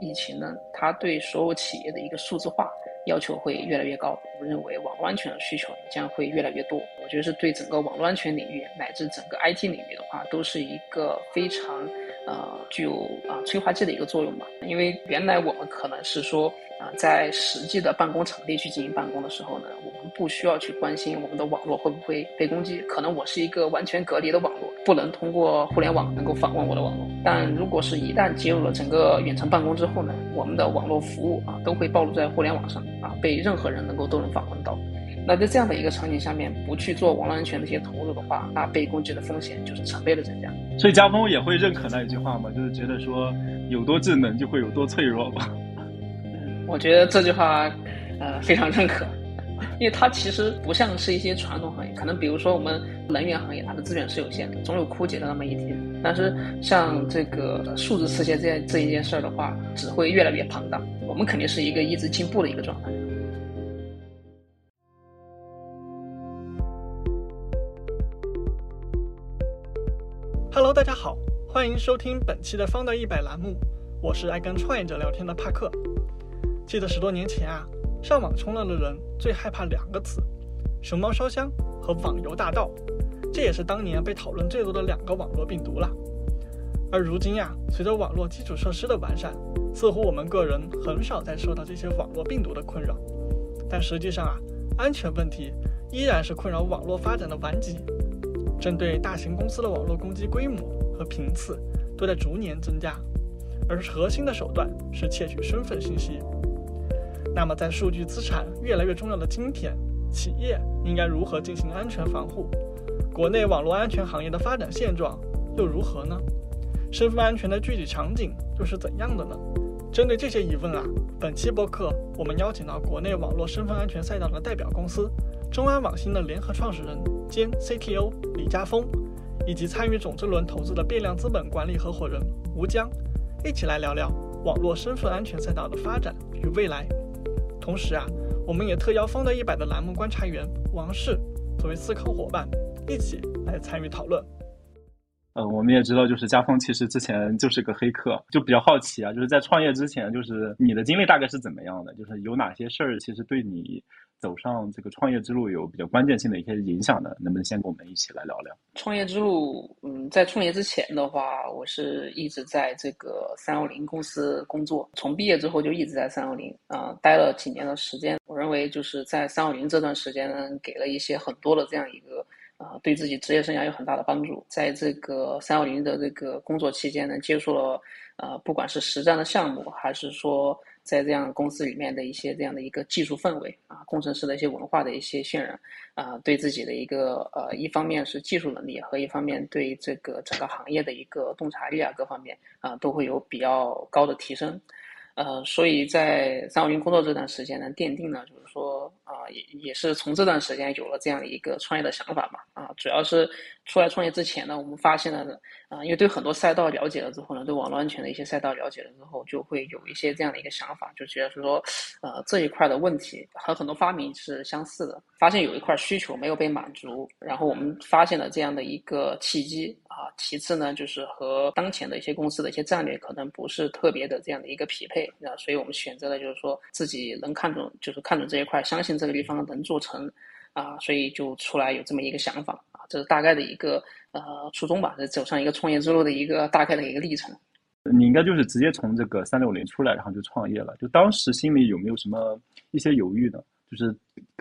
疫情呢，它对所有企业的一个数字化要求会越来越高。我们认为网络安全的需求将会越来越多。我觉得是对整个网络安全领域乃至整个 IT 领域的话，都是一个非常呃具有啊催化剂的一个作用吧。因为原来我们可能是说。啊，在实际的办公场地去进行办公的时候呢，我们不需要去关心我们的网络会不会被攻击。可能我是一个完全隔离的网，不能通过互联网能够访问我的网络。但如果是一旦接入了整个远程办公之后呢，我们的网络服务啊都会暴露在互联网上啊，被任何人能够都能访问到。那在这样的一个场景下面，不去做网络安全的一些投入的话，那被攻击的风险就是成倍的增加。所以家峰也会认可那一句话嘛？就是觉得说有多智能就会有多脆弱吧。我觉得这句话，呃，非常认可，因为它其实不像是一些传统行业，可能比如说我们能源行业，它的资源是有限的，总有枯竭的那么一天。但是像这个数字世界这这一件事儿的话，只会越来越庞大。我们肯定是一个一直进步的一个状态。Hello，大家好，欢迎收听本期的方的一百栏目，我是爱跟创业者聊天的帕克。记得十多年前啊，上网冲浪的人最害怕两个词：熊猫烧香和网游大盗。这也是当年被讨论最多的两个网络病毒了。而如今呀，随着网络基础设施的完善，似乎我们个人很少再受到这些网络病毒的困扰。但实际上啊，安全问题依然是困扰网络发展的顽疾。针对大型公司的网络攻击规模和频次都在逐年增加，而核心的手段是窃取身份信息。那么，在数据资产越来越重要的今天，企业应该如何进行安全防护？国内网络安全行业的发展现状又如何呢？身份安全的具体场景又是怎样的呢？针对这些疑问啊，本期播客我们邀请到国内网络身份安全赛道的代表公司中安网新的联合创始人兼 CTO 李家峰，以及参与种子轮投资的变量资本管理合伙人吴江，一起来聊聊网络身份安全赛道的发展与未来。同时啊，我们也特邀方的一百的栏目观察员王氏作为思考伙伴，一起来参与讨论。嗯，我们也知道，就是家峰其实之前就是个黑客，就比较好奇啊，就是在创业之前，就是你的经历大概是怎么样的？就是有哪些事儿其实对你？走上这个创业之路有比较关键性的一些影响的，能不能先跟我们一起来聊聊？创业之路，嗯，在创业之前的话，我是一直在这个三六零公司工作，从毕业之后就一直在三六零啊，待了几年的时间。我认为就是在三六零这段时间呢，给了一些很多的这样一个，对自己职业生涯有很大的帮助。在这个三幺零的这个工作期间呢，接触了呃，不管是实战的项目，还是说。在这样公司里面的一些这样的一个技术氛围啊，工程师的一些文化的一些渲染啊，对自己的一个呃，一方面是技术能力和一方面对这个整个行业的一个洞察力啊，各方面啊，都会有比较高的提升。呃，所以在三五零工作这段时间呢，奠定了就是说啊，也也是从这段时间有了这样一个创业的想法嘛。啊，主要是出来创业之前呢，我们发现了啊，因为对很多赛道了解了之后呢，对网络安全的一些赛道了解了之后，就会有一些这样的一个想法，就觉得是说，呃，这一块的问题和很多发明是相似的，发现有一块需求没有被满足，然后我们发现了这样的一个契机。啊，其次呢，就是和当前的一些公司的一些战略可能不是特别的这样的一个匹配啊，所以我们选择了就是说自己能看准，就是看准这一块，相信这个地方能做成啊，所以就出来有这么一个想法啊，这是大概的一个呃初衷吧，这走上一个创业之路的一个大概的一个历程。你应该就是直接从这个三六零出来，然后就创业了，就当时心里有没有什么一些犹豫呢？就是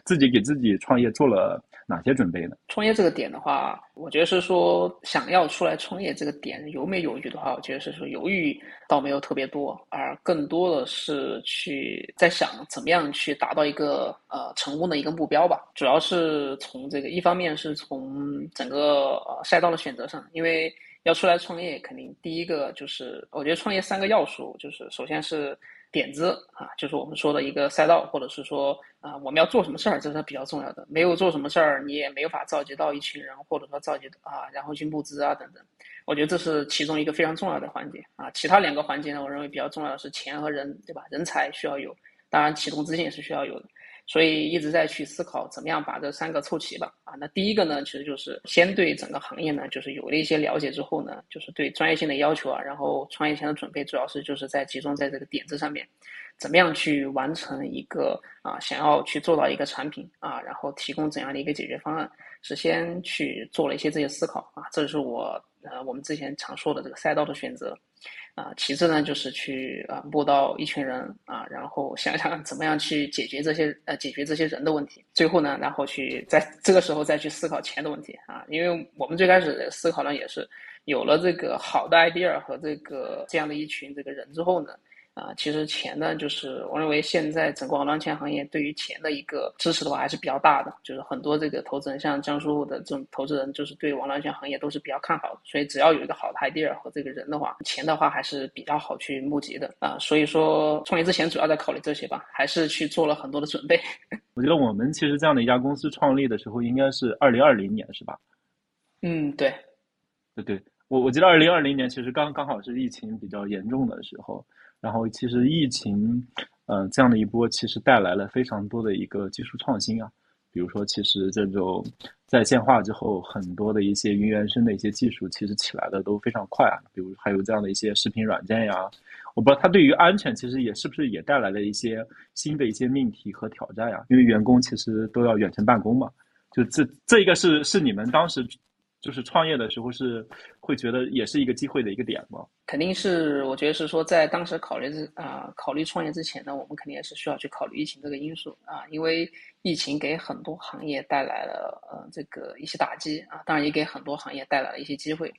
自己给自己创业做了哪些准备呢？创业这个点的话，我觉得是说想要出来创业这个点犹没犹豫的话，我觉得是说犹豫倒没有特别多，而更多的是去在想怎么样去达到一个呃成功的一个目标吧。主要是从这个一方面是从整个赛道的选择上，因为要出来创业，肯定第一个就是我觉得创业三个要素，就是首先是。点子啊，就是我们说的一个赛道，或者是说啊，我们要做什么事儿，这是比较重要的。没有做什么事儿，你也没有法召集到一群人，或者说召集啊，然后去募资啊等等。我觉得这是其中一个非常重要的环节啊。其他两个环节呢，我认为比较重要的是钱和人，对吧？人才需要有，当然启动资金也是需要有的。所以一直在去思考怎么样把这三个凑齐吧。啊，那第一个呢，其实就是先对整个行业呢，就是有了一些了解之后呢，就是对专业性的要求啊，然后创业前的准备，主要是就是在集中在这个点子上面，怎么样去完成一个啊想要去做到一个产品啊，然后提供怎样的一个解决方案，是先去做了一些这些思考啊，这是我呃我们之前常说的这个赛道的选择。啊，其次呢，就是去啊摸到一群人啊，然后想想怎么样去解决这些呃解决这些人的问题。最后呢，然后去在这个时候再去思考钱的问题啊，因为我们最开始思考呢也是有了这个好的 idea 和这个这样的一群这个人之后呢。啊，其实钱呢，就是我认为现在整个网络安全行业对于钱的一个支持的话还是比较大的，就是很多这个投资人，像江苏的这种投资人，就是对网络安全行业都是比较看好的，所以只要有一个好的 idea 和这个人的话，钱的话还是比较好去募集的啊。所以说创业之前主要在考虑这些吧，还是去做了很多的准备。我觉得我们其实这样的一家公司创立的时候应该是二零二零年，是吧？嗯，对，对对，我我记得二零二零年其实刚刚好是疫情比较严重的时候。然后其实疫情，嗯，这样的一波其实带来了非常多的一个技术创新啊，比如说其实这种在线化之后，很多的一些云原生的一些技术其实起来的都非常快啊，比如还有这样的一些视频软件呀，我不知道它对于安全其实也是不是也带来了一些新的一些命题和挑战呀，因为员工其实都要远程办公嘛，就这这一个是是你们当时。就是创业的时候是会觉得也是一个机会的一个点吗？肯定是，我觉得是说在当时考虑之啊考虑创业之前呢，我们肯定也是需要去考虑疫情这个因素啊，因为疫情给很多行业带来了呃这个一些打击啊，当然也给很多行业带来了一些机会。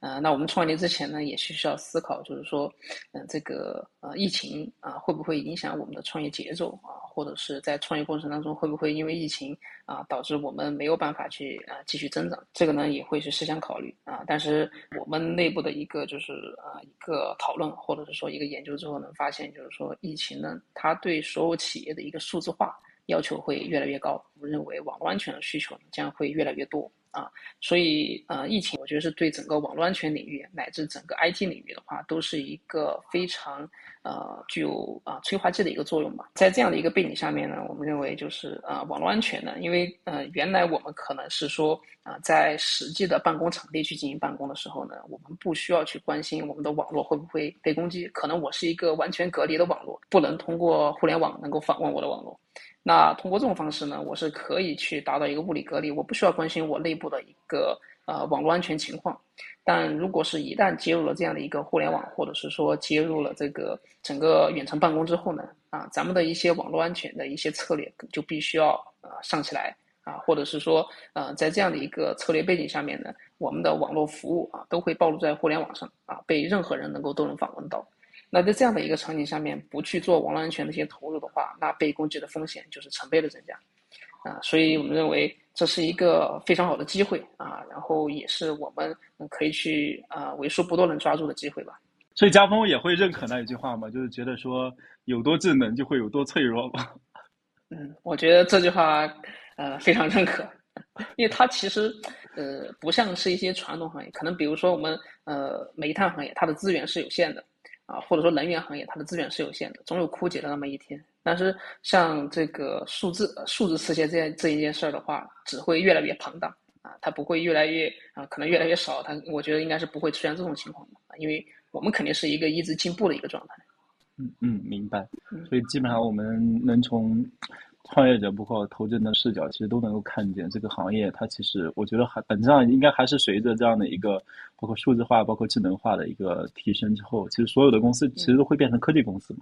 呃，那我们创业之前呢，也是需要思考，就是说，嗯，这个呃疫情啊，会不会影响我们的创业节奏啊？或者是在创业过程当中，会不会因为疫情啊，导致我们没有办法去啊继续增长？这个呢，也会去思想考虑啊。但是我们内部的一个就是啊一个讨论，或者是说一个研究之后，能发现就是说，疫情呢，它对所有企业的一个数字化要求会越来越高。我们认为网络安全的需求将会越来越多。啊，所以呃，疫情我觉得是对整个网络安全领域乃至整个 IT 领域的话，都是一个非常呃具有啊催化剂的一个作用吧。在这样的一个背景下面呢，我们认为就是啊网络安全呢，因为呃原来我们可能是说啊在实际的办公场地去进行办公的时候呢，我们不需要去关心我们的网络会不会被攻击，可能我是一个完全隔离的网络，不能通过互联网能够访问我的网络。那通过这种方式呢，我是可以去达到一个物理隔离，我不需要关心我内部的一个呃网络安全情况。但如果是一旦接入了这样的一个互联网，或者是说接入了这个整个远程办公之后呢，啊，咱们的一些网络安全的一些策略就必须要呃上起来啊，或者是说呃在这样的一个策略背景下面呢，我们的网络服务啊都会暴露在互联网上啊，被任何人能够都能访问到。那在这样的一个场景下面，不去做网络安全的一些投入的话，那被攻击的风险就是成倍的增加，啊，所以我们认为这是一个非常好的机会啊，然后也是我们可以去啊为数不多能抓住的机会吧。所以家峰也会认可那一句话嘛？就是觉得说有多智能就会有多脆弱吧？嗯，我觉得这句话呃非常认可，因为它其实呃不像是一些传统行业，可能比如说我们呃煤炭行业，它的资源是有限的。啊，或者说能源行业，它的资源是有限的，总有枯竭的那么一天。但是像这个数字数字世界这这一件事儿的话，只会越来越庞大啊，它不会越来越啊，可能越来越少。它我觉得应该是不会出现这种情况的啊，因为我们肯定是一个一直进步的一个状态。嗯嗯，明白。所以基本上我们能从。创业者包括投资人的视角，其实都能够看见这个行业，它其实我觉得还本质上应该还是随着这样的一个包括数字化、包括智能化的一个提升之后，其实所有的公司其实都会变成科技公司嘛。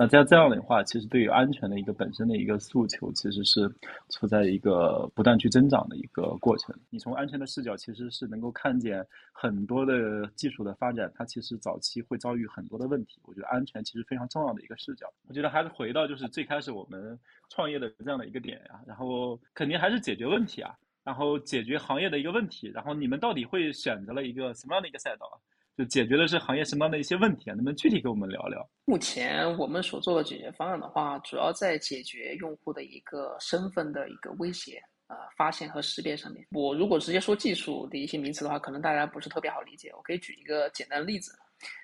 那在这样的话，其实对于安全的一个本身的一个诉求，其实是处在一个不断去增长的一个过程。你从安全的视角，其实是能够看见很多的技术的发展，它其实早期会遭遇很多的问题。我觉得安全其实非常重要的一个视角。我觉得还是回到就是最开始我们创业的这样的一个点呀，然后肯定还是解决问题啊，然后解决行业的一个问题，然后你们到底会选择了一个什么样的一个赛道啊？就解决的是行业什么样的一些问题啊？能不能具体给我们聊聊？目前我们所做的解决方案的话，主要在解决用户的一个身份的一个威胁啊发现和识别上面。我如果直接说技术的一些名词的话，可能大家不是特别好理解。我可以举一个简单的例子，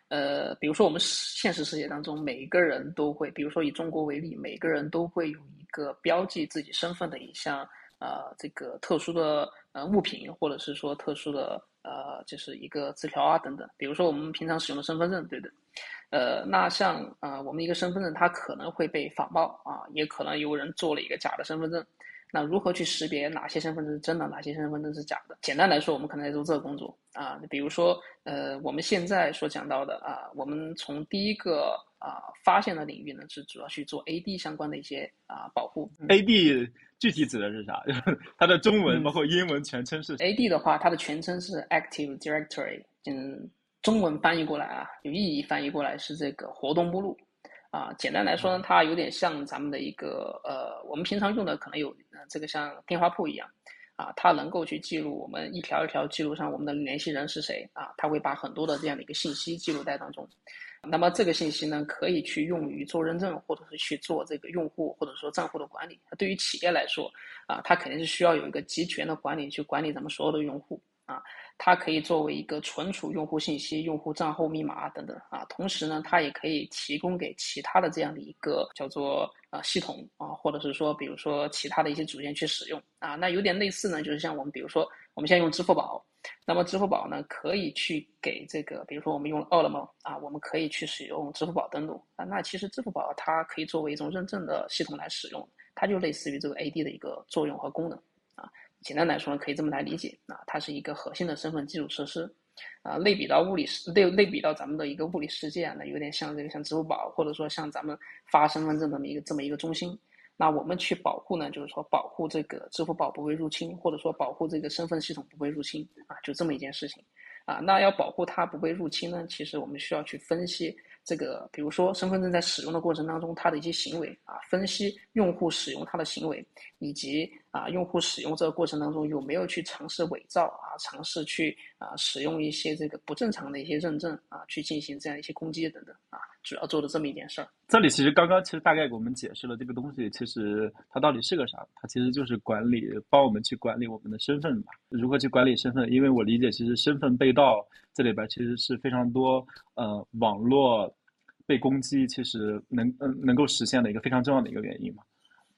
呃，比如说我们现实世界当中，每一个人都会，比如说以中国为例，每个人都会有一个标记自己身份的一项呃这个特殊的呃物品，或者是说特殊的呃就是一个字条啊等等。比如说我们平常使用的身份证，对的。呃，那像呃我们一个身份证，它可能会被仿冒啊，也可能有人做了一个假的身份证。那如何去识别哪些身份证是真的，哪些身份证是假的？简单来说，我们可能在做这个工作啊。比如说，呃，我们现在所讲到的啊，我们从第一个啊发现的领域呢，是主要去做 AD 相关的一些啊保护。AD 具体指的是啥？它的中文包括英文全称是？AD 的话，它的全称是 Active Directory，嗯，中文翻译过来啊，有意义翻译过来是这个活动目录。啊，简单来说呢，它有点像咱们的一个呃，我们平常用的可能有这个像电话簿一样，啊，它能够去记录我们一条一条记录上我们的联系人是谁啊，它会把很多的这样的一个信息记录在当中。那么这个信息呢，可以去用于做认证，或者是去做这个用户或者说账户的管理。对于企业来说，啊，它肯定是需要有一个集权的管理去管理咱们所有的用户啊。它可以作为一个存储用户信息、用户账号密码等等啊，同时呢，它也可以提供给其他的这样的一个叫做啊系统啊，或者是说，比如说其他的一些组件去使用啊。那有点类似呢，就是像我们比如说，我们现在用支付宝，那么支付宝呢可以去给这个，比如说我们用饿了么啊，我们可以去使用支付宝登录啊。那其实支付宝它可以作为一种认证的系统来使用，它就类似于这个 AD 的一个作用和功能啊。简单来说呢，可以这么来理解啊，它是一个核心的身份基础设施，啊，类比到物理世类类比到咱们的一个物理世界啊，那有点像这个像支付宝，或者说像咱们发身份证这么一个这么一个中心。那我们去保护呢，就是说保护这个支付宝不被入侵，或者说保护这个身份系统不被入侵啊，就这么一件事情啊。那要保护它不被入侵呢，其实我们需要去分析。这个，比如说身份证在使用的过程当中，它的一些行为啊，分析用户使用它的行为，以及啊，用户使用这个过程当中有没有去尝试伪造啊，尝试去啊使用一些这个不正常的一些认证啊，去进行这样一些攻击等等啊，主要做的这么一件事儿。这里其实刚刚其实大概给我们解释了这个东西，其实它到底是个啥？它其实就是管理，帮我们去管理我们的身份吧。如何去管理身份？因为我理解，其实身份被盗这里边其实是非常多呃网络。被攻击其实能嗯能够实现的一个非常重要的一个原因嘛，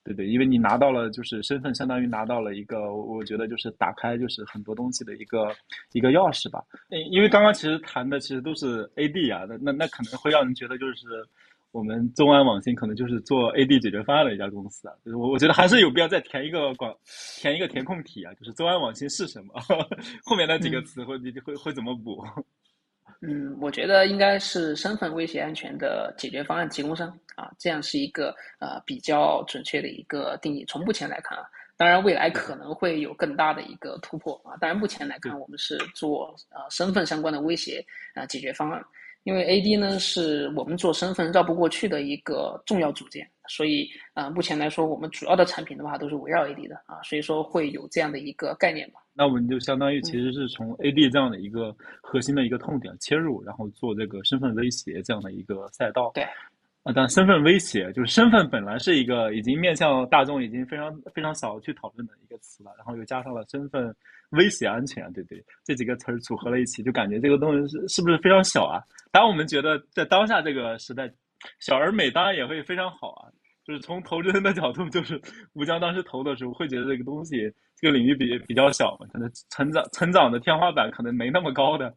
对对，因为你拿到了就是身份，相当于拿到了一个我觉得就是打开就是很多东西的一个一个钥匙吧。因为刚刚其实谈的其实都是 AD 啊，那那那可能会让人觉得就是我们中安网信可能就是做 AD 解决方案的一家公司啊。就是我我觉得还是有必要再填一个广填一个填空题啊，就是中安网信是什么？后面那几个词会会会怎么补？嗯，我觉得应该是身份威胁安全的解决方案提供商啊，这样是一个呃比较准确的一个定义。从目前来看啊，当然未来可能会有更大的一个突破啊。当然目前来看，我们是做呃身份相关的威胁啊解决方案，因为 AD 呢是我们做身份绕不过去的一个重要组件，所以啊目前来说，我们主要的产品的话都是围绕 AD 的啊，所以说会有这样的一个概念吧。那我们就相当于其实是从 AD 这样的一个核心的一个痛点切入，然后做这个身份威胁这样的一个赛道。对，啊，但身份威胁就是身份本来是一个已经面向大众已经非常非常少去讨论的一个词了，然后又加上了身份威胁安全，对对，这几个词儿组合了一起，就感觉这个东西是是不是非常小啊？当然我们觉得在当下这个时代，小而美当然也会非常好啊。就是从投资人的角度，就是吴江当时投的时候，会觉得这个东西这个领域比比较小嘛，可能成长成长的天花板可能没那么高的，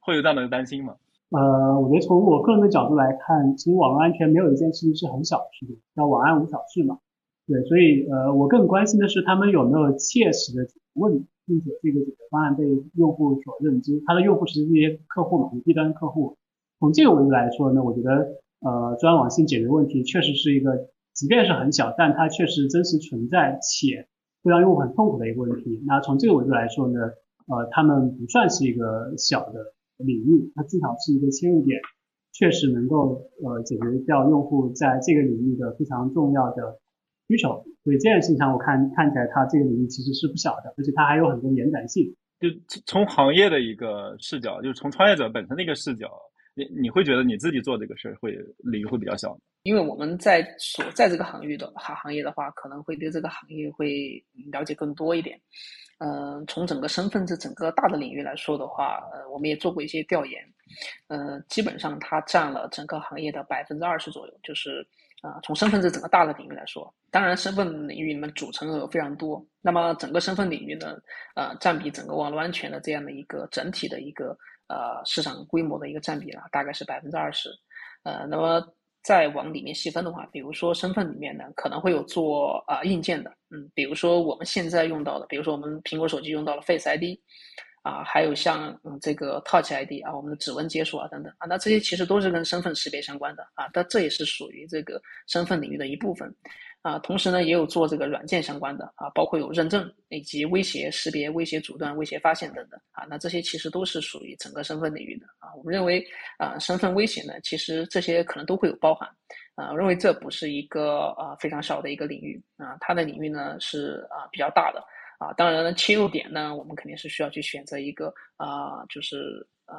会有这样的担心吗？呃，我觉得从我个人的角度来看，其实网络安全没有一件事情是很小的事情，叫网安无小事嘛。对，所以呃，我更关心的是他们有没有切实的问题，并且这个解决方案被用户所认知。他的用户其实这些客户嘛，低端客户。从这个维度来说呢，我觉得呃，专网性解决问题确实是一个。即便是很小，但它确实真实存在且会让用户很痛苦的一个问题。那从这个维度来说呢，呃，他们不算是一个小的领域，它至少是一个切入点，确实能够呃解决掉用户在这个领域的非常重要的需求。所以这件事情上，我看看起来它这个领域其实是不小的，而且它还有很多延展性。就从行业的一个视角，就是从创业者本身的一个视角。你你会觉得你自己做这个事儿会领域会比较小，因为我们在所在这个行业的行行业的话，可能会对这个行业会了解更多一点。嗯，从整个身份这整个大的领域来说的话，呃，我们也做过一些调研。呃，基本上它占了整个行业的百分之二十左右，就是啊，从身份这整个大的领域来说，当然身份领域里面组成额非常多，那么整个身份领域呢，呃，占比整个网络安全的这样的一个整体的一个呃市场规模的一个占比了，大概是百分之二十，呃，那么。再往里面细分的话，比如说身份里面呢，可能会有做啊硬件的，嗯，比如说我们现在用到的，比如说我们苹果手机用到了 Face ID，啊，还有像这个 Touch ID 啊，我们的指纹解锁啊等等啊，那这些其实都是跟身份识别相关的啊，但这也是属于这个身份领域的一部分。啊，同时呢，也有做这个软件相关的啊，包括有认证以及威胁识别、威胁阻断、威胁发现等等啊。那这些其实都是属于整个身份领域的啊。我们认为啊，身份威胁呢，其实这些可能都会有包含啊。我认为这不是一个啊非常小的一个领域啊，它的领域呢是啊比较大的啊。当然了，切入点呢，我们肯定是需要去选择一个啊，就是呃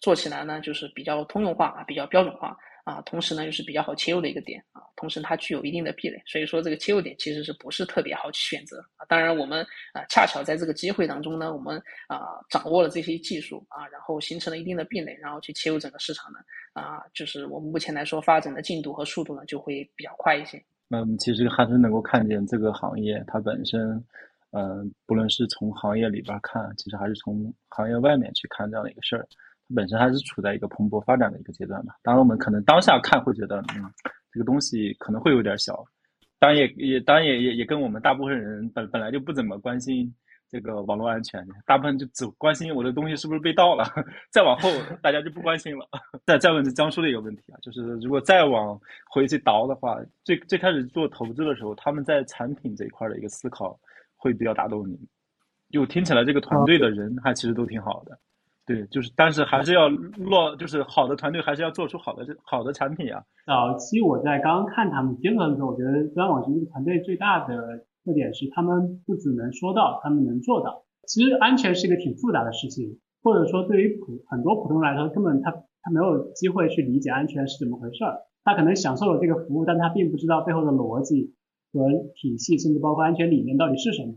做起来呢就是比较通用化啊，比较标准化。啊，同时呢又是比较好切入的一个点啊，同时它具有一定的壁垒，所以说这个切入点其实是不是特别好去选择啊？当然我们啊恰巧在这个机会当中呢，我们啊掌握了这些技术啊，然后形成了一定的壁垒，然后去切入整个市场呢啊，就是我们目前来说发展的进度和速度呢就会比较快一些。那我们其实还是能够看见这个行业它本身，嗯，不论是从行业里边看，其实还是从行业外面去看这样的一个事儿。本身还是处在一个蓬勃发展的一个阶段吧。当然，我们可能当下看会觉得，嗯，这个东西可能会有点小。当然，也也当然也也也跟我们大部分人本本来就不怎么关心这个网络安全，大部分就只关心我的东西是不是被盗了。再往后，大家就不关心了。再再问江叔的一个问题啊，就是如果再往回去倒的话，最最开始做投资的时候，他们在产品这一块的一个思考会比较打动你。就听起来，这个团队的人还其实都挺好的。对，就是，但是还是要落，就是好的团队还是要做出好的这好的产品啊。早期我在刚刚看他们接触的时候，我觉得专网信这个团队最大的特点是，他们不只能说到，他们能做到。其实安全是一个挺复杂的事情，或者说对于普很多普通人来说，根本他他没有机会去理解安全是怎么回事儿。他可能享受了这个服务，但他并不知道背后的逻辑和体系，甚至包括安全理念到底是什么。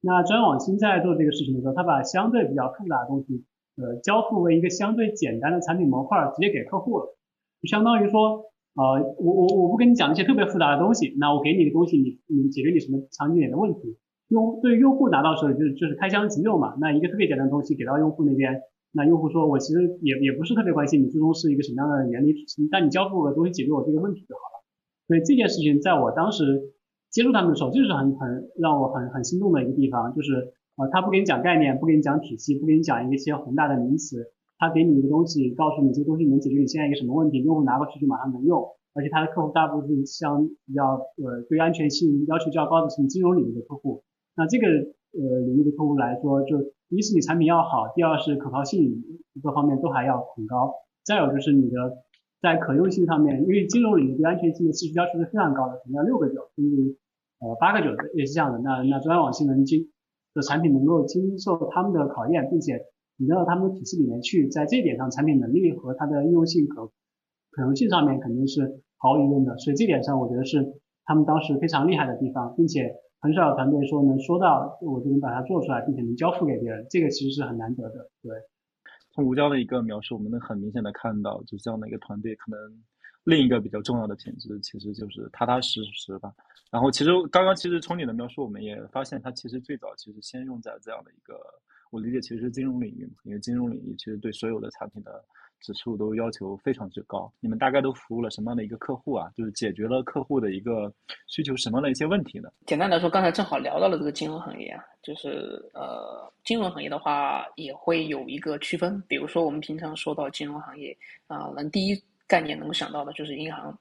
那专网新在做这个事情的时候，他把相对比较复杂的东西。呃，交付为一个相对简单的产品模块，直接给客户了，就相当于说，呃，我我我不跟你讲那些特别复杂的东西，那我给你的东西，你你解决你什么场景里的问题，用对用户拿到时候就是就是开箱即用嘛，那一个特别简单的东西给到用户那边，那用户说我其实也也不是特别关心你最终是一个什么样的原理，但你交付的东西解决我这个问题就好了。所以这件事情在我当时接触他们的时候，就是很很让我很很心动的一个地方，就是。啊，他不给你讲概念，不给你讲体系，不给你讲一些宏大的名词，他给你一个东西，告诉你这个东西能解决你现在一个什么问题，用户拿过去就马上能用。而且他的客户大部分是像比较呃对安全性要求较高的，是金融领域的客户。那这个呃领域的客户来说，就一是你产品要好，第二是可靠性各方面都还要很高。再有就是你的在可用性上面，因为金融领域对安全性的技术要求是非常高的，可能要六个九甚至呃八个九的也是这样的。那那中央网性能经的产品能够经受他们的考验，并且引到他们的体系里面去，在这一点上，产品能力和它的应用性可可能性上面肯定是毫无疑问的。所以这点上，我觉得是他们当时非常厉害的地方，并且很少有团队说能说到我就能把它做出来，并且能交付给别人，这个其实是很难得的。对，从吴江的一个描述，我们能很明显的看到，就这样的一个团队，可能另一个比较重要的品质，其实就是踏踏实实吧。然后其实刚刚其实从你的描述，我们也发现它其实最早其实先用在这样的一个，我理解其实是金融领域嘛，因为金融领域其实对所有的产品的指数都要求非常之高。你们大概都服务了什么样的一个客户啊？就是解决了客户的一个需求什么样的一些问题呢？简单来说，刚才正好聊到了这个金融行业啊，就是呃，金融行业的话也会有一个区分，比如说我们平常说到金融行业啊，能第一概念能够想到的就是银行。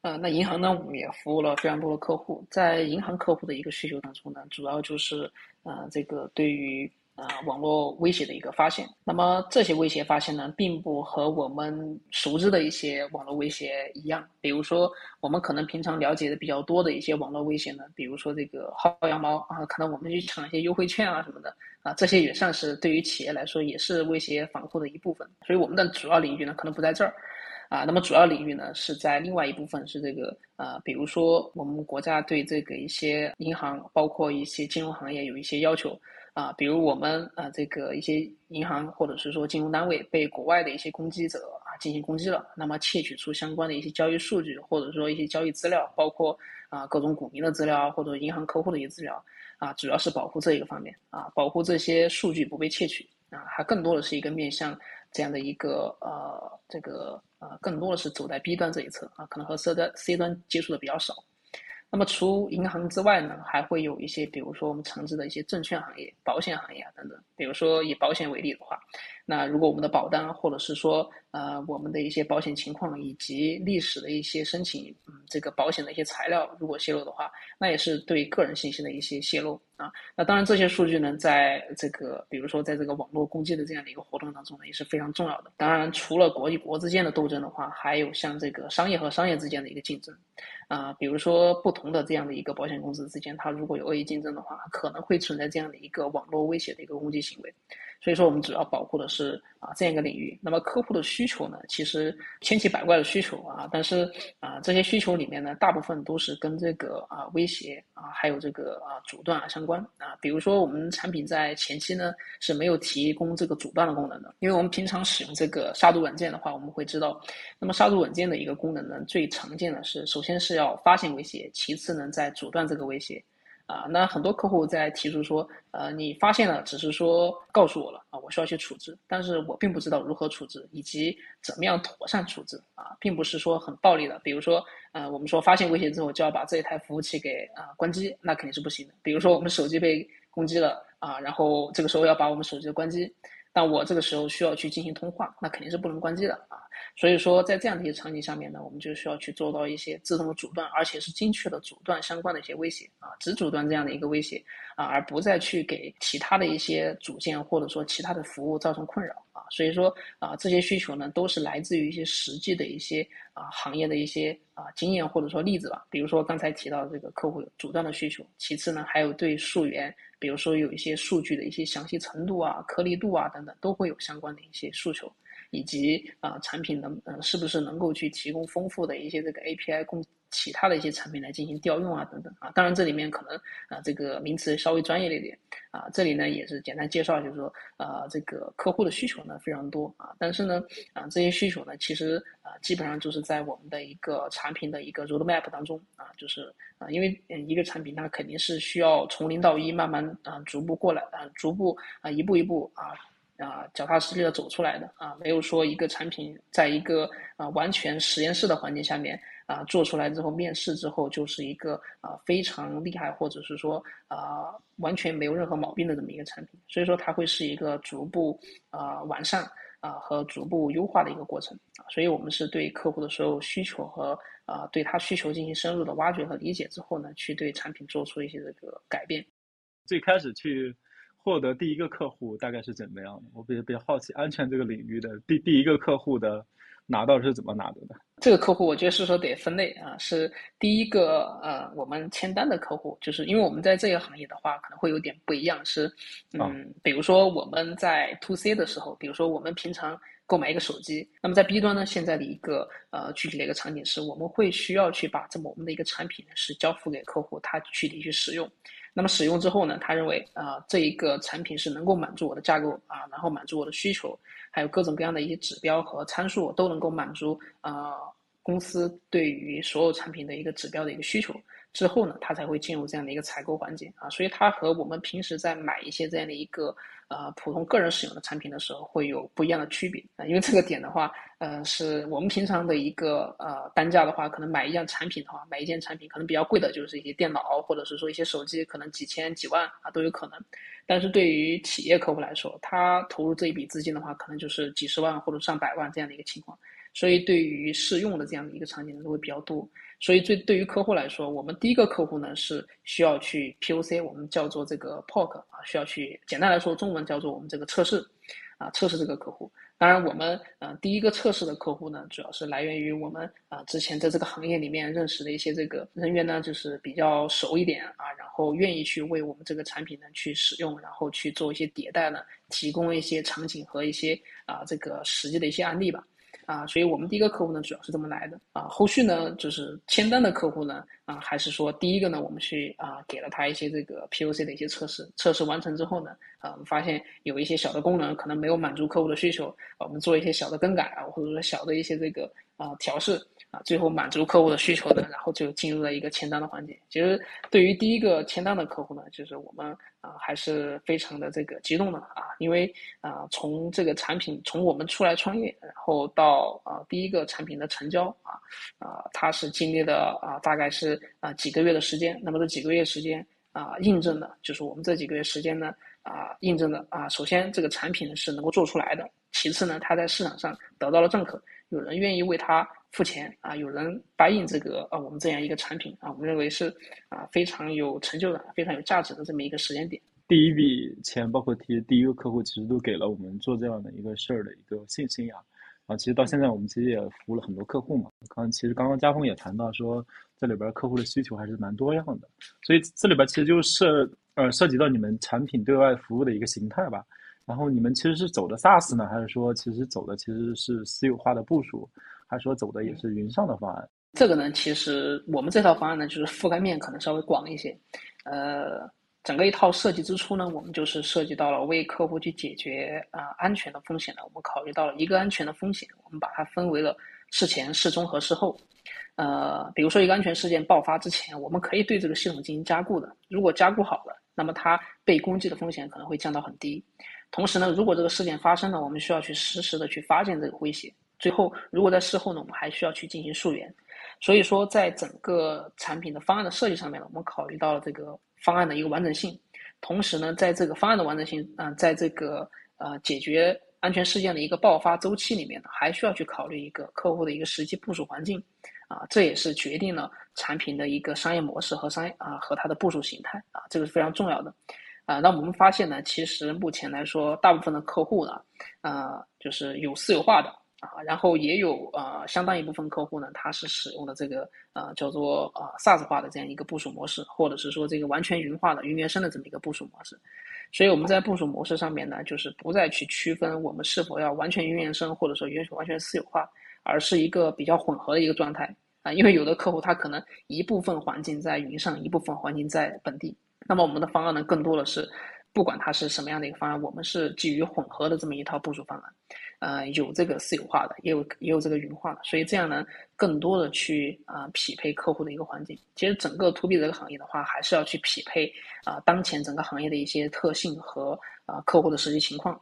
呃，那银行呢，我们也服务了非常多的客户。在银行客户的一个需求当中呢，主要就是呃，这个对于呃网络威胁的一个发现。那么这些威胁发现呢，并不和我们熟知的一些网络威胁一样。比如说，我们可能平常了解的比较多的一些网络威胁呢，比如说这个薅羊毛啊，可能我们去抢一些优惠券啊什么的啊，这些也算是对于企业来说也是威胁防护的一部分。所以我们的主要领域呢，可能不在这儿。啊，那么主要领域呢是在另外一部分是这个呃，比如说我们国家对这个一些银行，包括一些金融行业有一些要求啊，比如我们啊这个一些银行或者是说金融单位被国外的一些攻击者啊进行攻击了，那么窃取出相关的一些交易数据或者说一些交易资料，包括啊各种股民的资料或者银行客户的一些资料啊，主要是保护这一个方面啊，保护这些数据不被窃取啊，还更多的是一个面向这样的一个呃这个呃更多的是走在 B 端这一侧啊，可能和 C 端 C 端接触的比较少。那么除银行之外呢，还会有一些，比如说我们常知的一些证券行业、保险行业啊等等。比如说以保险为例的话，那如果我们的保单或者是说呃我们的一些保险情况以及历史的一些申请，嗯，这个保险的一些材料如果泄露的话，那也是对个人信息的一些泄露啊。那当然这些数据呢，在这个比如说在这个网络攻击的这样的一个活动当中呢，也是非常重要的。当然，除了国与国之间的斗争的话，还有像这个商业和商业之间的一个竞争。啊，比如说不同的这样的一个保险公司之间，它如果有恶意竞争的话，可能会存在这样的一个网络威胁的一个攻击行为。所以说，我们主要保护的是啊这样一个领域。那么客户的需求呢，其实千奇百怪的需求啊，但是啊这些需求里面呢，大部分都是跟这个啊威胁啊还有这个啊阻断啊相关啊。比如说我们产品在前期呢是没有提供这个阻断的功能的，因为我们平常使用这个杀毒软件的话，我们会知道，那么杀毒软件的一个功能呢，最常见的是首先是要发现威胁，其次呢在阻断这个威胁。啊，那很多客户在提出说，呃，你发现了，只是说告诉我了啊，我需要去处置，但是我并不知道如何处置以及怎么样妥善处置啊，并不是说很暴力的，比如说，呃，我们说发现威胁之后就要把这一台服务器给啊关机，那肯定是不行的。比如说我们手机被攻击了啊，然后这个时候要把我们手机关机，但我这个时候需要去进行通话，那肯定是不能关机的啊。所以说，在这样的一些场景下面呢，我们就需要去做到一些自动的阻断，而且是精确的阻断相关的一些威胁啊，只阻断这样的一个威胁啊，而不再去给其他的一些组件或者说其他的服务造成困扰啊。所以说啊，这些需求呢，都是来自于一些实际的一些啊行业的一些啊经验或者说例子吧。比如说刚才提到这个客户有阻断的需求，其次呢，还有对溯源，比如说有一些数据的一些详细程度啊、颗粒度啊等等，都会有相关的一些诉求。以及啊，产品能嗯是不是能够去提供丰富的一些这个 API 供其他的一些产品来进行调用啊等等啊，当然这里面可能啊这个名词稍微专业了一点啊，这里呢也是简单介绍，就是说啊这个客户的需求呢非常多啊，但是呢啊这些需求呢其实啊基本上就是在我们的一个产品的一个 roadmap 当中啊，就是啊因为一个产品它肯定是需要从零到一慢慢啊逐步过来啊逐步啊一步一步啊。啊，脚踏实地的走出来的啊，没有说一个产品在一个啊完全实验室的环境下面啊做出来之后，面试之后就是一个啊非常厉害，或者是说啊完全没有任何毛病的这么一个产品。所以说它会是一个逐步啊完善啊和逐步优化的一个过程啊。所以我们是对客户的所有需求和啊对他需求进行深入的挖掘和理解之后呢，去对产品做出一些这个改变。最开始去。获得第一个客户大概是怎么样的？我比较比较好奇，安全这个领域的第第一个客户的拿到是怎么拿的的？这个客户我觉得是说得分类啊，是第一个呃，我们签单的客户，就是因为我们在这个行业的话可能会有点不一样，是嗯，比如说我们在 to C 的时候，比如说我们平常购买一个手机，那么在 B 端呢，现在的一个呃具体的一个场景是，我们会需要去把这么我们的一个产品呢是交付给客户，他具体去使用。那么使用之后呢，他认为啊，这一个产品是能够满足我的架构啊，然后满足我的需求，还有各种各样的一些指标和参数都能够满足啊公司对于所有产品的一个指标的一个需求。之后呢，它才会进入这样的一个采购环节啊，所以它和我们平时在买一些这样的一个呃普通个人使用的产品的时候会有不一样的区别啊，因为这个点的话，呃，是我们平常的一个呃单价的话，可能买一样产品的话，买一件产品可能比较贵的就是一些电脑或者是说一些手机，可能几千几万啊都有可能，但是对于企业客户来说，他投入这一笔资金的话，可能就是几十万或者上百万这样的一个情况。所以，对于试用的这样的一个场景呢，就会比较多。所以，对对于客户来说，我们第一个客户呢是需要去 POC，我们叫做这个 POC 啊，需要去简单来说，中文叫做我们这个测试啊，测试这个客户。当然，我们呃第一个测试的客户呢，主要是来源于我们啊之前在这个行业里面认识的一些这个人员呢，就是比较熟一点啊，然后愿意去为我们这个产品呢去使用，然后去做一些迭代呢，提供一些场景和一些啊这个实际的一些案例吧。啊，所以我们第一个客户呢，主要是这么来的啊。后续呢，就是签单的客户呢，啊，还是说第一个呢，我们去啊，给了他一些这个 POC 的一些测试，测试完成之后呢，啊，我们发现有一些小的功能可能没有满足客户的需求，啊我们做一些小的更改啊，或者说小的一些这个啊调试。啊，最后满足客户的需求呢，然后就进入了一个签单的环节。其实对于第一个签单的客户呢，就是我们啊还是非常的这个激动的啊，因为啊从这个产品从我们出来创业，然后到啊第一个产品的成交啊啊，它是经历了啊大概是啊几个月的时间。那么这几个月时间啊，印证的就是我们这几个月时间呢啊印证的啊，首先这个产品是能够做出来的，其次呢，它在市场上得到了认可，有人愿意为它。付钱啊，有人答应这个啊，我们这样一个产品啊，我们认为是啊非常有成就感、非常有价值的这么一个时间点。第一笔钱，包括提第一个客户，其实都给了我们做这样的一个事儿的一个信心呀。啊，其实到现在我们其实也服务了很多客户嘛。刚其实刚刚家峰也谈到说，这里边客户的需求还是蛮多样的，所以这里边其实就是呃涉及到你们产品对外服务的一个形态吧。然后你们其实是走的 SaaS 呢，还是说其实走的其实是私有化的部署？还说走的也是云上的方案，这个呢，其实我们这套方案呢，就是覆盖面可能稍微广一些。呃，整个一套设计之初呢，我们就是涉及到了为客户去解决啊安全的风险呢。我们考虑到了一个安全的风险，我们把它分为了事前、事中和事后。呃，比如说一个安全事件爆发之前，我们可以对这个系统进行加固的。如果加固好了，那么它被攻击的风险可能会降到很低。同时呢，如果这个事件发生了，我们需要去实时的去发现这个威胁。最后，如果在事后呢，我们还需要去进行溯源，所以说在整个产品的方案的设计上面呢，我们考虑到了这个方案的一个完整性，同时呢，在这个方案的完整性，啊，在这个呃解决安全事件的一个爆发周期里面呢，还需要去考虑一个客户的一个实际部署环境，啊，这也是决定了产品的一个商业模式和商业啊和它的部署形态。啊，这个是非常重要的，啊，那我们发现呢，其实目前来说，大部分的客户呢，啊，就是有私有化的。啊，然后也有呃相当一部分客户呢，他是使用的这个呃叫做呃 SaaS 化的这样一个部署模式，或者是说这个完全云化的云原生的这么一个部署模式。所以我们在部署模式上面呢，就是不再去区分我们是否要完全云原生，或者说允许完全私有化，而是一个比较混合的一个状态啊。因为有的客户他可能一部分环境在云上，一部分环境在本地，那么我们的方案呢，更多的是不管它是什么样的一个方案，我们是基于混合的这么一套部署方案。呃，有这个私有化的，也有也有这个云化的，所以这样呢，更多的去啊匹配客户的一个环境。其实整个 to B 这个行业的话，还是要去匹配啊当前整个行业的一些特性和啊客户的实际情况。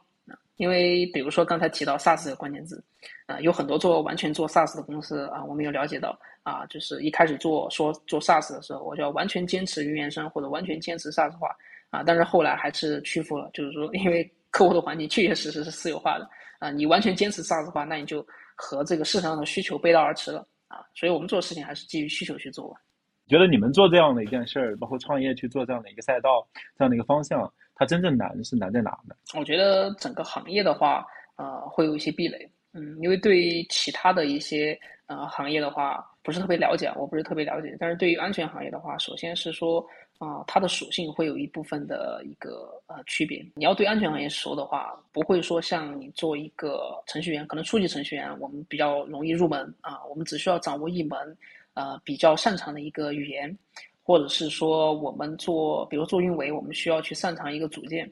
因为比如说刚才提到 SaaS 这个关键字，啊有很多做完全做 SaaS 的公司啊，我们有了解到啊，就是一开始做说做 SaaS 的时候，我就要完全坚持云原生或者完全坚持 SaaS 化啊，但是后来还是屈服了，就是说因为客户的环境确确实实是私有化的。啊，你完全坚持 SaaS 的话，那你就和这个市场上的需求背道而驰了啊！所以我们做事情还是基于需求去做吧。觉得你们做这样的一件事儿，包括创业去做这样的一个赛道，这样的一个方向，它真正难是难在哪呢？我觉得整个行业的话，呃，会有一些壁垒。嗯，因为对于其他的一些呃行业的话，不是特别了解，我不是特别了解。但是对于安全行业的话，首先是说。啊，它的属性会有一部分的一个呃区别。你要对安全行业熟的话，不会说像你做一个程序员，可能初级程序员我们比较容易入门啊，我们只需要掌握一门呃比较擅长的一个语言，或者是说我们做，比如做运维，我们需要去擅长一个组件。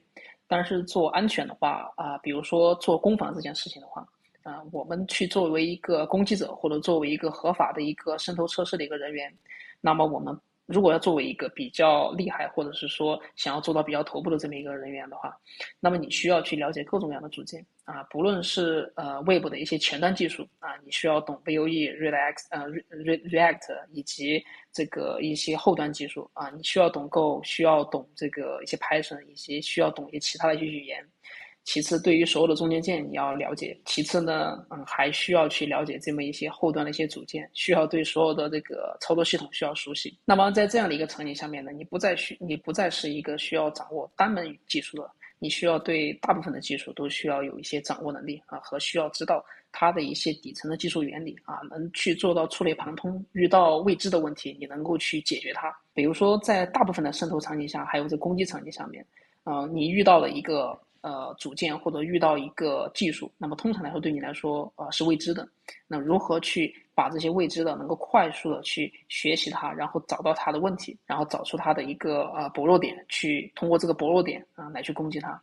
但是做安全的话啊，比如说做攻防这件事情的话啊，我们去作为一个攻击者，或者作为一个合法的一个渗透测试的一个人员，那么我们。如果要作为一个比较厉害，或者是说想要做到比较头部的这么一个人员的话，那么你需要去了解各种各样的组件啊，不论是呃 Web 的一些前端技术啊，你需要懂 Vue、React 呃 React 以及这个一些后端技术啊，你需要懂 Go，需要懂这个一些 Python，以及需要懂一些其他的一些语言。其次，对于所有的中间件你要了解。其次呢，嗯，还需要去了解这么一些后端的一些组件，需要对所有的这个操作系统需要熟悉。那么在这样的一个场景下面呢，你不再需，你不再是一个需要掌握单门技术的，你需要对大部分的技术都需要有一些掌握能力啊，和需要知道它的一些底层的技术原理啊，能去做到触类旁通。遇到未知的问题，你能够去解决它。比如说，在大部分的渗透场景下，还有这攻击场景下面，啊，你遇到了一个。呃组件或者遇到一个技术，那么通常来说对你来说呃是未知的。那如何去把这些未知的能够快速的去学习它，然后找到它的问题，然后找出它的一个呃薄弱点，去通过这个薄弱点啊来去攻击它。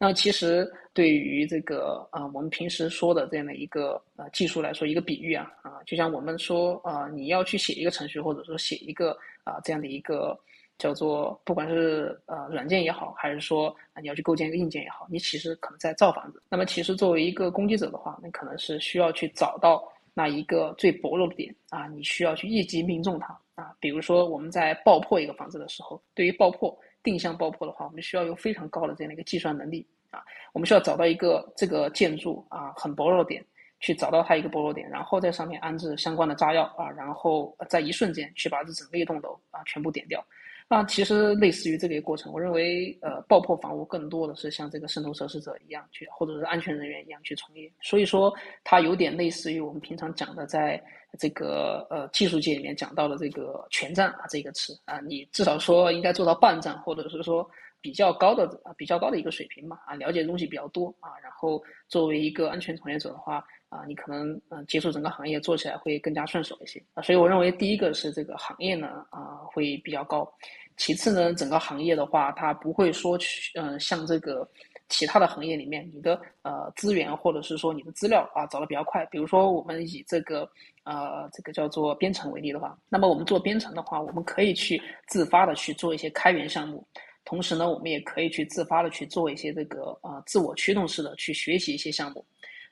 那其实对于这个呃我们平时说的这样的一个呃技术来说，一个比喻啊啊，就像我们说呃你要去写一个程序，或者说写一个啊这样的一个叫做不管是呃软件也好，还是说你要去构建一个硬件也好，你其实可能在造房子。那么其实作为一个攻击者的话，那可能是需要去找到那一个最薄弱的点啊，你需要去一击命中它啊。比如说我们在爆破一个房子的时候，对于爆破。定向爆破的话，我们需要有非常高的这样的一个计算能力啊。我们需要找到一个这个建筑啊很薄弱的点，去找到它一个薄弱点，然后在上面安置相关的炸药啊，然后在一瞬间去把这整个一栋楼啊全部点掉。那其实类似于这个过程，我认为呃爆破房屋更多的是像这个渗透测试者一样去，或者是安全人员一样去从业。所以说它有点类似于我们平常讲的在。这个呃技术界里面讲到的这个全站啊这个词啊，你至少说应该做到半站，或者是说比较高的啊比较高的一个水平嘛啊，了解的东西比较多啊，然后作为一个安全从业者的话啊，你可能嗯接触整个行业做起来会更加顺手一些啊，所以我认为第一个是这个行业呢啊会比较高，其次呢整个行业的话它不会说去嗯像这个。其他的行业里面，你的呃资源或者是说你的资料啊找的比较快。比如说我们以这个呃这个叫做编程为例的话，那么我们做编程的话，我们可以去自发的去做一些开源项目，同时呢，我们也可以去自发的去做一些这个呃自我驱动式的去学习一些项目。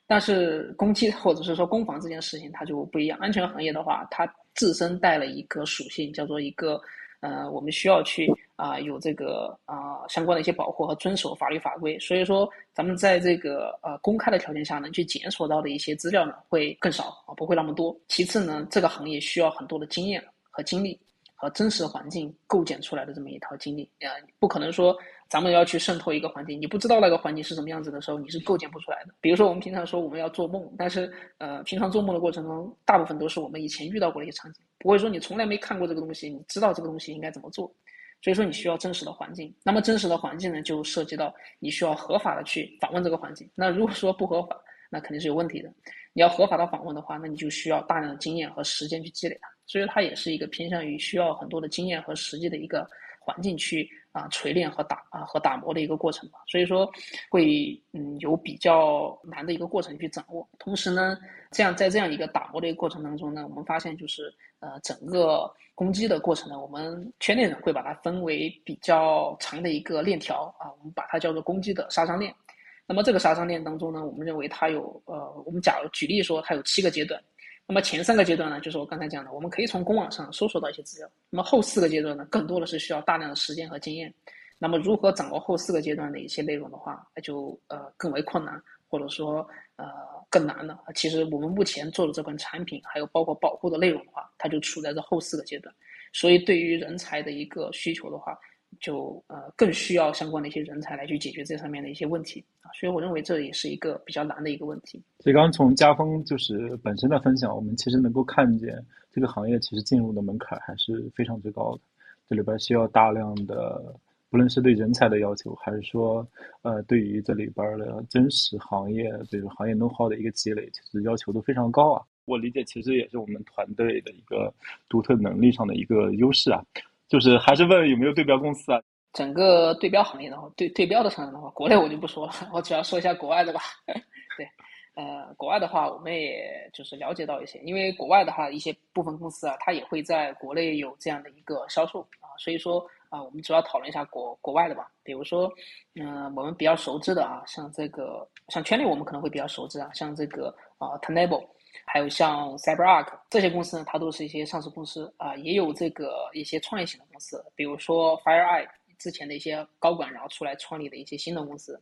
但是攻击或者是说攻防这件事情它就不一样。安全行业的话，它自身带了一个属性，叫做一个呃我们需要去。啊，有这个啊相关的一些保护和遵守法律法规，所以说咱们在这个呃公开的条件下呢，去检索到的一些资料呢会更少啊，不会那么多。其次呢，这个行业需要很多的经验和经历和真实环境构建出来的这么一套经历啊，不可能说咱们要去渗透一个环境，你不知道那个环境是什么样子的时候，你是构建不出来的。比如说我们平常说我们要做梦，但是呃平常做梦的过程中，大部分都是我们以前遇到过的一些场景，不会说你从来没看过这个东西，你知道这个东西应该怎么做。所以说你需要真实的环境，那么真实的环境呢，就涉及到你需要合法的去访问这个环境。那如果说不合法，那肯定是有问题的。你要合法的访问的话，那你就需要大量的经验和时间去积累它。所以它也是一个偏向于需要很多的经验和实际的一个环境去啊锤炼和打啊和打磨的一个过程吧。所以说会嗯有比较难的一个过程去掌握。同时呢，这样在这样一个打磨的一个过程当中呢，我们发现就是呃整个。攻击的过程呢，我们圈内人会把它分为比较长的一个链条啊，我们把它叫做攻击的杀伤链。那么这个杀伤链当中呢，我们认为它有呃，我们假如举例说它有七个阶段。那么前三个阶段呢，就是我刚才讲的，我们可以从公网上搜索到一些资料。那么后四个阶段呢，更多的是需要大量的时间和经验。那么如何掌握后四个阶段的一些内容的话，那就呃更为困难，或者说呃更难了。其实我们目前做的这款产品，还有包括保护的内容的话，它就处在这后四个阶段。所以对于人才的一个需求的话，就呃更需要相关的一些人才来去解决这上面的一些问题啊。所以我认为这也是一个比较难的一个问题。所以刚刚从家风就是本身的分享，我们其实能够看见这个行业其实进入的门槛还是非常之高的，这里边需要大量的。不论是对人才的要求，还是说，呃，对于这里边的真实行业这个行业 know how 的一个积累，其实要求都非常高啊。我理解，其实也是我们团队的一个独特能力上的一个优势啊。就是还是问有没有对标公司啊？整个对标行业的话，对对标的厂商的话，国内我就不说了，我主要说一下国外的吧。对，呃，国外的话，我们也就是了解到一些，因为国外的话，一些部分公司啊，它也会在国内有这样的一个销售啊，所以说。啊，我们主要讨论一下国国外的吧，比如说，嗯，我们比较熟知的啊，像这个，像圈内我们可能会比较熟知啊，像这个啊，Tenable，还有像 CyberArk 这些公司呢，它都是一些上市公司啊，也有这个一些创业型的公司，比如说 FireEye 之前的一些高管，然后出来创立的一些新的公司。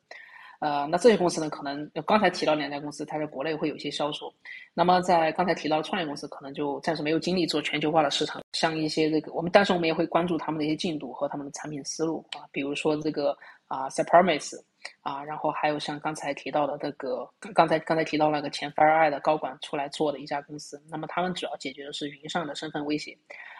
呃，那这些公司呢，可能刚才提到两家公司，它在国内会有一些销售。那么在刚才提到的创业公司，可能就暂时没有精力做全球化的市场。像一些这个，我们但是我们也会关注他们的一些进度和他们的产品思路啊，比如说这个啊 c y p r m a s 啊，然后还有像刚才提到的这个，刚才刚才提到那个前 FireEye 的高管出来做的一家公司，那么他们主要解决的是云上的身份威胁，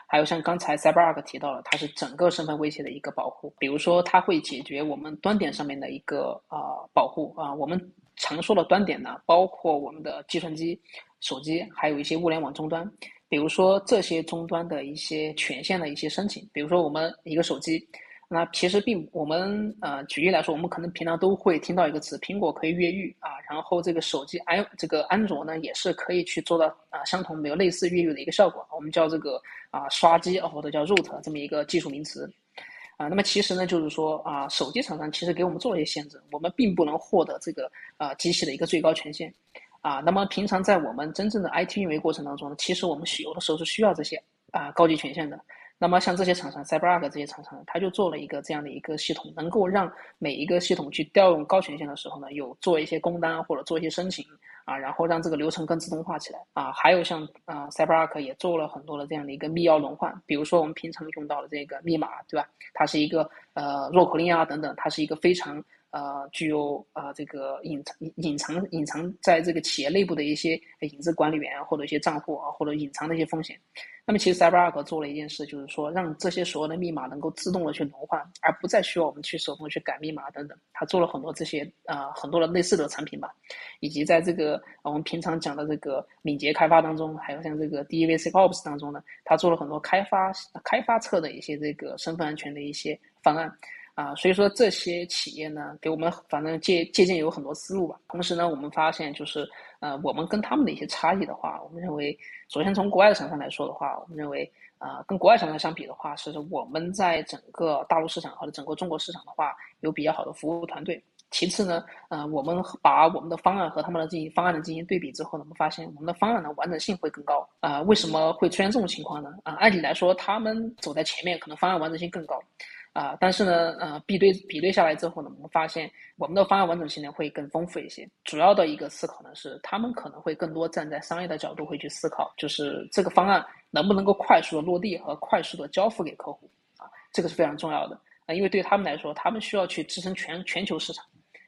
还有像刚才 CyberArk 提到了，它是整个身份威胁的一个保护，比如说它会解决我们端点上面的一个呃保护啊，我们常说的端点呢，包括我们的计算机、手机，还有一些物联网终端。比如说这些终端的一些权限的一些申请，比如说我们一个手机，那其实并我们呃举例来说，我们可能平常都会听到一个词，苹果可以越狱啊，然后这个手机安这个安卓呢也是可以去做到啊相同没有类似越狱的一个效果，我们叫这个啊刷机或者叫 root 这么一个技术名词啊。那么其实呢就是说啊手机厂商其实给我们做了一些限制，我们并不能获得这个啊机器的一个最高权限。啊，那么平常在我们真正的 IT 运维过程当中呢，其实我们有的时候是需要这些啊高级权限的。那么像这些厂商，CyberArk 这些厂商，他就做了一个这样的一个系统，能够让每一个系统去调用高权限的时候呢，有做一些工单或者做一些申请啊，然后让这个流程更自动化起来啊。还有像啊，CyberArk 也做了很多的这样的一个密钥轮换，比如说我们平常用到的这个密码，对吧？它是一个呃弱口令啊等等，它是一个非常。呃，具有啊这个隐藏隐藏隐藏在这个企业内部的一些隐私管理员或者一些账户啊，或者隐藏的一些风险。那么其实 CyberArk 做了一件事，就是说让这些所有的密码能够自动的去轮换，而不再需要我们去手动去改密码等等。他做了很多这些啊很多的类似的产品吧，以及在这个我们平常讲的这个敏捷开发当中，还有像这个 DevSecOps 当中呢，他做了很多开发开发侧的一些这个身份安全的一些方案。啊，所以说这些企业呢，给我们反正借借鉴有很多思路吧。同时呢，我们发现就是，呃，我们跟他们的一些差异的话，我们认为，首先从国外的厂商来说的话，我们认为，啊，跟国外厂商相比的话，是我们在整个大陆市场或者整个中国市场的话，有比较好的服务团队。其次呢，呃，我们把我们的方案和他们的进行方案的进行对比之后呢，我们发现我们的方案的完整性会更高。啊，为什么会出现这种情况呢？啊，按理来说，他们走在前面，可能方案完整性更高。啊，但是呢，呃，比对比对下来之后呢，我们发现我们的方案完整性呢会更丰富一些。主要的一个思考呢是，他们可能会更多站在商业的角度会去思考，就是这个方案能不能够快速的落地和快速的交付给客户啊，这个是非常重要的啊，因为对他们来说，他们需要去支撑全全球市场。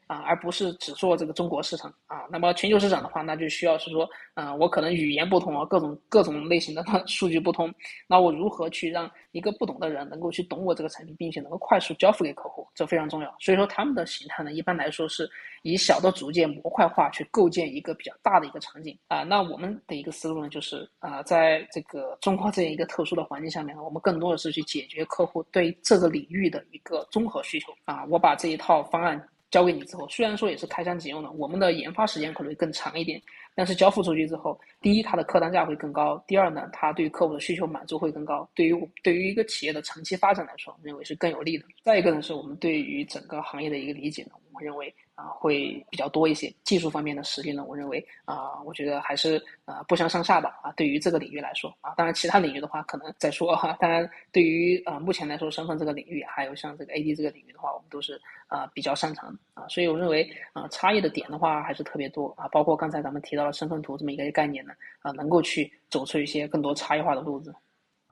啊，而不是只做这个中国市场啊。那么全球市场的话，那就需要是说，啊，我可能语言不同啊，各种各种类型的 数据不通，那我如何去让一个不懂的人能够去懂我这个产品，并且能够快速交付给客户，这非常重要。所以说他们的形态呢，一般来说是以小的组件模块化去构建一个比较大的一个场景啊。那我们的一个思路呢，就是啊，在这个中国这样一个特殊的环境下面呢，我们更多的是去解决客户对这个领域的一个综合需求啊。我把这一套方案。交给你之后，虽然说也是开箱即用的，我们的研发时间可能会更长一点，但是交付出去之后，第一，它的客单价会更高；第二呢，它对于客户的需求满足会更高。对于对于一个企业的长期发展来说，认为是更有利的。再一个呢，是我们对于整个行业的一个理解呢，我们认为。啊，会比较多一些。技术方面的实力呢，我认为啊，我觉得还是啊不相上下吧。啊，对于这个领域来说啊，当然其他领域的话可能再说哈。当然，对于啊目前来说，身份这个领域，还有像这个 AD 这个领域的话，我们都是啊比较擅长啊。所以我认为啊，差异的点的话还是特别多啊。包括刚才咱们提到了身份图这么一个概念呢，啊，能够去走出一些更多差异化的路子。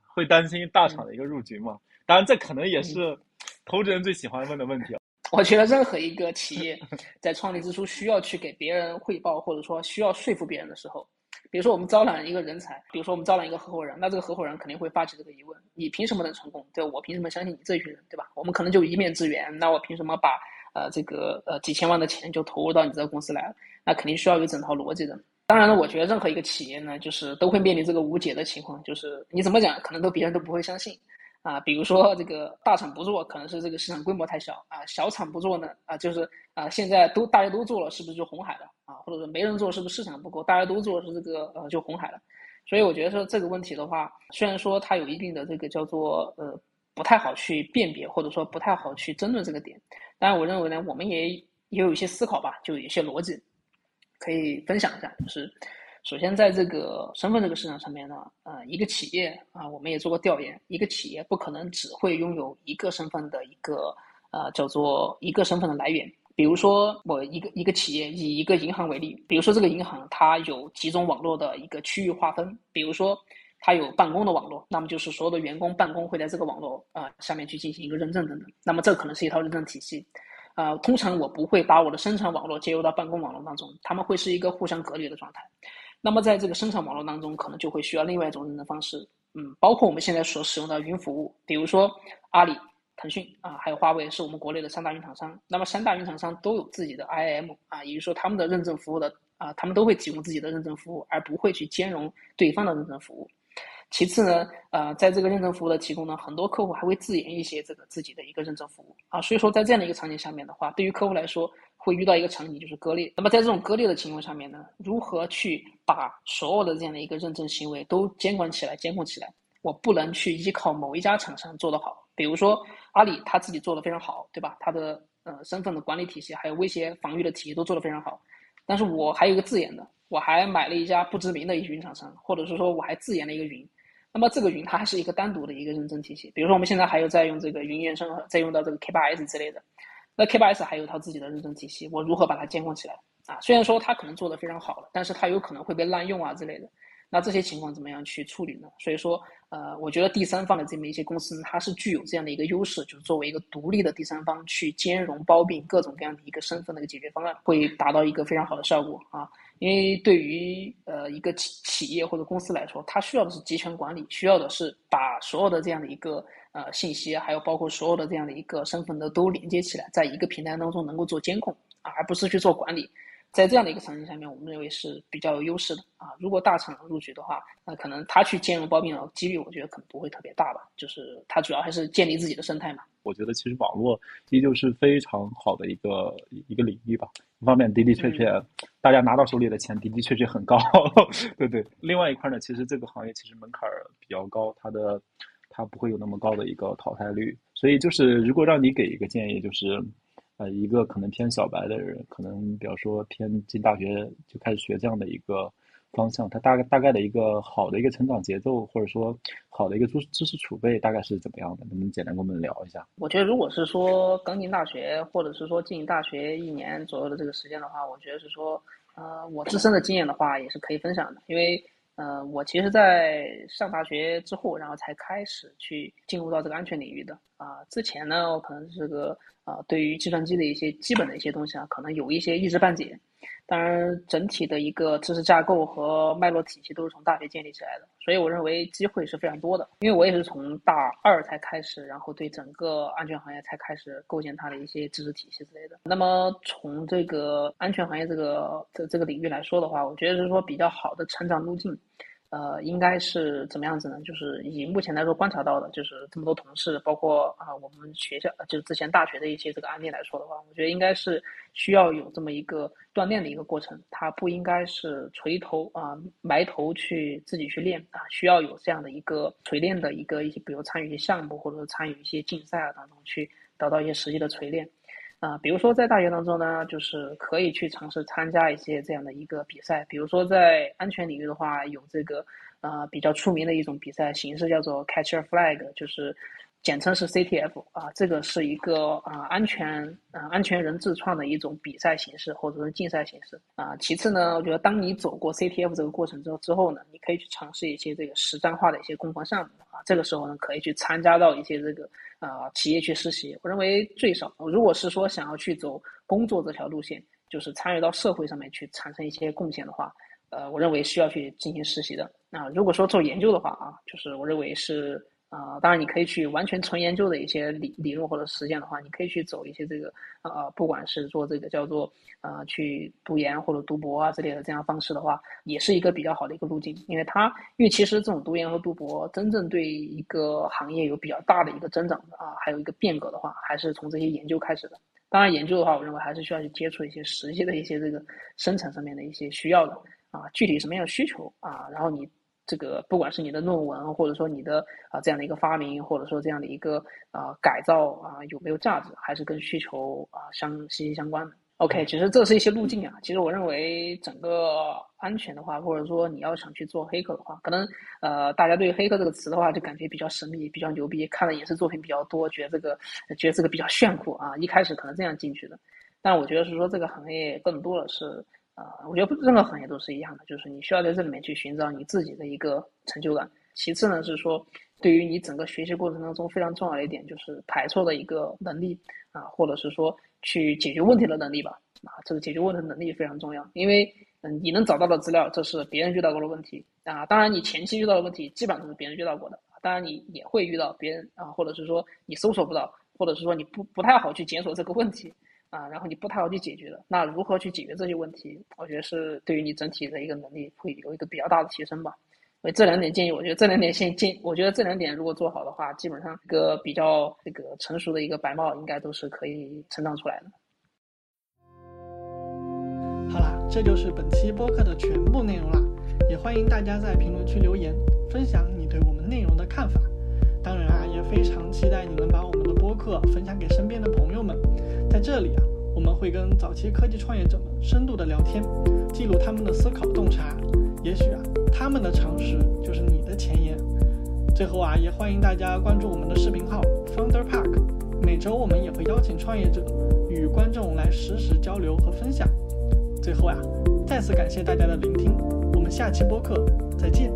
会担心大厂的一个入局吗？当然，这可能也是投资人最喜欢问的问题。我觉得任何一个企业在创立之初需要去给别人汇报，或者说需要说服别人的时候，比如说我们招揽一个人才，比如说我们招揽一个合伙人，那这个合伙人肯定会发起这个疑问：你凭什么能成功？对我凭什么相信你这群人？对吧？我们可能就一面之缘，那我凭什么把呃这个呃几千万的钱就投入到你这个公司来了？那肯定需要有整套逻辑的。当然了，我觉得任何一个企业呢，就是都会面临这个无解的情况，就是你怎么讲，可能都别人都不会相信。啊，比如说这个大厂不做，可能是这个市场规模太小啊；小厂不做呢，啊，就是啊，现在都大家都做了，是不是就红海了啊？或者说没人做，是不是市场不够？大家都做是这个呃，就红海了。所以我觉得说这个问题的话，虽然说它有一定的这个叫做呃不太好去辨别，或者说不太好去争论这个点，但是我认为呢，我们也也有一些思考吧，就有一些逻辑可以分享一下，就是。首先，在这个身份这个市场上面呢，呃，一个企业啊，我们也做过调研，一个企业不可能只会拥有一个身份的一个呃叫做一个身份的来源。比如说，我一个一个企业以一个银行为例，比如说这个银行它有集中网络的一个区域划分，比如说它有办公的网络，那么就是所有的员工办公会在这个网络啊下面去进行一个认证等等，那么这可能是一套认证体系。呃，通常我不会把我的生产网络接入到办公网络当中，他们会是一个互相隔离的状态。那么在这个生产网络当中，可能就会需要另外一种认证方式。嗯，包括我们现在所使用的云服务，比如说阿里、腾讯啊，还有华为，是我们国内的三大云厂商。那么三大云厂商都有自己的 IAM 啊，也就是说他们的认证服务的啊，他们都会提供自己的认证服务，而不会去兼容对方的认证服务。其次呢，呃，在这个认证服务的提供呢，很多客户还会自研一些这个自己的一个认证服务啊，所以说在这样的一个场景下面的话，对于客户来说会遇到一个场景就是割裂。那么在这种割裂的情况下面呢，如何去把所有的这样的一个认证行为都监管起来、监控起来？我不能去依靠某一家厂商做得好，比如说阿里他自己做的非常好，对吧？他的呃身份的管理体系还有威胁防御的体系都做得非常好，但是我还有一个自研的，我还买了一家不知名的云厂商，或者是说我还自研了一个云。那么这个云它还是一个单独的一个认证体系，比如说我们现在还有在用这个云原生，在用到这个 K8s 之类的，那 K8s 还有它自己的认证体系，我如何把它监控起来啊？虽然说它可能做的非常好了，但是它有可能会被滥用啊之类的，那这些情况怎么样去处理呢？所以说，呃，我觉得第三方的这么一些公司，它是具有这样的一个优势，就是作为一个独立的第三方去兼容包并各种各样的一个身份的一个解决方案，会达到一个非常好的效果啊。因为对于呃一个企企业或者公司来说，它需要的是集权管理，需要的是把所有的这样的一个呃信息，还有包括所有的这样的一个身份的都连接起来，在一个平台当中能够做监控啊，而不是去做管理。在这样的一个场景下面，我们认为是比较有优势的啊。如果大厂入局的话，那可能他去兼容包并的几率，我觉得可能不会特别大吧。就是他主要还是建立自己的生态嘛。我觉得其实网络依旧是非常好的一个一个领域吧。一方面的的确确，大家拿到手里的钱的的确确很高，对对。另外一块呢，其实这个行业其实门槛比较高，它的它不会有那么高的一个淘汰率。所以就是如果让你给一个建议，就是。呃，一个可能偏小白的人，可能比方说偏进大学就开始学这样的一个方向，他大概大概的一个好的一个成长节奏，或者说好的一个知知识储备，大概是怎么样的？能不能简单跟我们聊一下？我觉得，如果是说刚进大学，或者是说进大学一年左右的这个时间的话，我觉得是说，呃，我自身的经验的话也是可以分享的，因为。呃，我其实，在上大学之后，然后才开始去进入到这个安全领域的啊。之前呢，我可能是个啊，对于计算机的一些基本的一些东西啊，可能有一些一知半解。当然，整体的一个知识架构和脉络体系都是从大学建立起来的，所以我认为机会是非常多的。因为我也是从大二才开始，然后对整个安全行业才开始构建它的一些知识体系之类的。那么从这个安全行业这个这这个领域来说的话，我觉得是说比较好的成长路径。呃，应该是怎么样子呢？就是以目前来说观察到的，就是这么多同事，包括啊我们学校，就是之前大学的一些这个案例来说的话，我觉得应该是需要有这么一个锻炼的一个过程，它不应该是垂头啊埋头去自己去练啊，需要有这样的一个锤炼的一个一些，比如参与一些项目，或者参与一些竞赛啊当中去得到一些实际的锤炼。啊，比如说在大学当中呢，就是可以去尝试参加一些这样的一个比赛。比如说在安全领域的话，有这个呃比较出名的一种比赛形式叫做 Catch a Flag，就是简称是 CTF 啊。这个是一个啊安全啊安全人自创的一种比赛形式或者是竞赛形式啊。其次呢，我觉得当你走过 CTF 这个过程之后之后呢，你可以去尝试一些这个实战化的一些攻防项目啊。这个时候呢，可以去参加到一些这个。啊，企业去实习，我认为最少，如果是说想要去走工作这条路线，就是参与到社会上面去产生一些贡献的话，呃，我认为需要去进行实习的。那如果说做研究的话啊，就是我认为是。啊，当然你可以去完全纯研究的一些理理论或者实践的话，你可以去走一些这个呃，不管是做这个叫做呃去读研或者读博啊之类的这样方式的话，也是一个比较好的一个路径。因为它因为其实这种读研和读博真正对一个行业有比较大的一个增长的啊，还有一个变革的话，还是从这些研究开始的。当然研究的话，我认为还是需要去接触一些实际的一些这个生产上面的一些需要的啊，具体什么样的需求啊，然后你。这个不管是你的论文，或者说你的啊这样的一个发明，或者说这样的一个啊改造啊有没有价值，还是跟需求啊相息息相关的。OK，其实这是一些路径啊。其实我认为整个安全的话，或者说你要想去做黑客的话，可能呃大家对黑客这个词的话就感觉比较神秘，比较牛逼，看的影视作品比较多，觉得这个觉得这个比较炫酷啊。一开始可能这样进去的，但我觉得是说这个行业更多的是。啊，我觉得任何行业都是一样的，就是你需要在这里面去寻找你自己的一个成就感其次呢是说，对于你整个学习过程当中非常重要的一点就是排错的一个能力啊，或者是说去解决问题的能力吧。啊，这个解决问题的能力非常重要，因为嗯，你能找到的资料，这是别人遇到过的问题啊。当然，你前期遇到的问题基本上都是别人遇到过的。当然，你也会遇到别人啊，或者是说你搜索不到，或者是说你不不太好去检索这个问题啊，然后你不太好去解决的。那如何去解决这些问题？我觉得是对于你整体的一个能力会有一个比较大的提升吧。所以这两点建议，我觉得这两点先建，我觉得这两点如果做好的话，基本上一个比较这个成熟的一个白帽应该都是可以成长出来的。好啦，这就是本期播客的全部内容啦，也欢迎大家在评论区留言，分享你对我们内容的看法。当然啊，也非常期待你能把我们播客分享给身边的朋友们。在这里啊，我们会跟早期科技创业者们深度的聊天，记录他们的思考洞察。也许啊，他们的常识就是你的前沿。最后啊，也欢迎大家关注我们的视频号 Founder Park，每周我们也会邀请创业者与观众来实时交流和分享。最后啊，再次感谢大家的聆听，我们下期播客再见。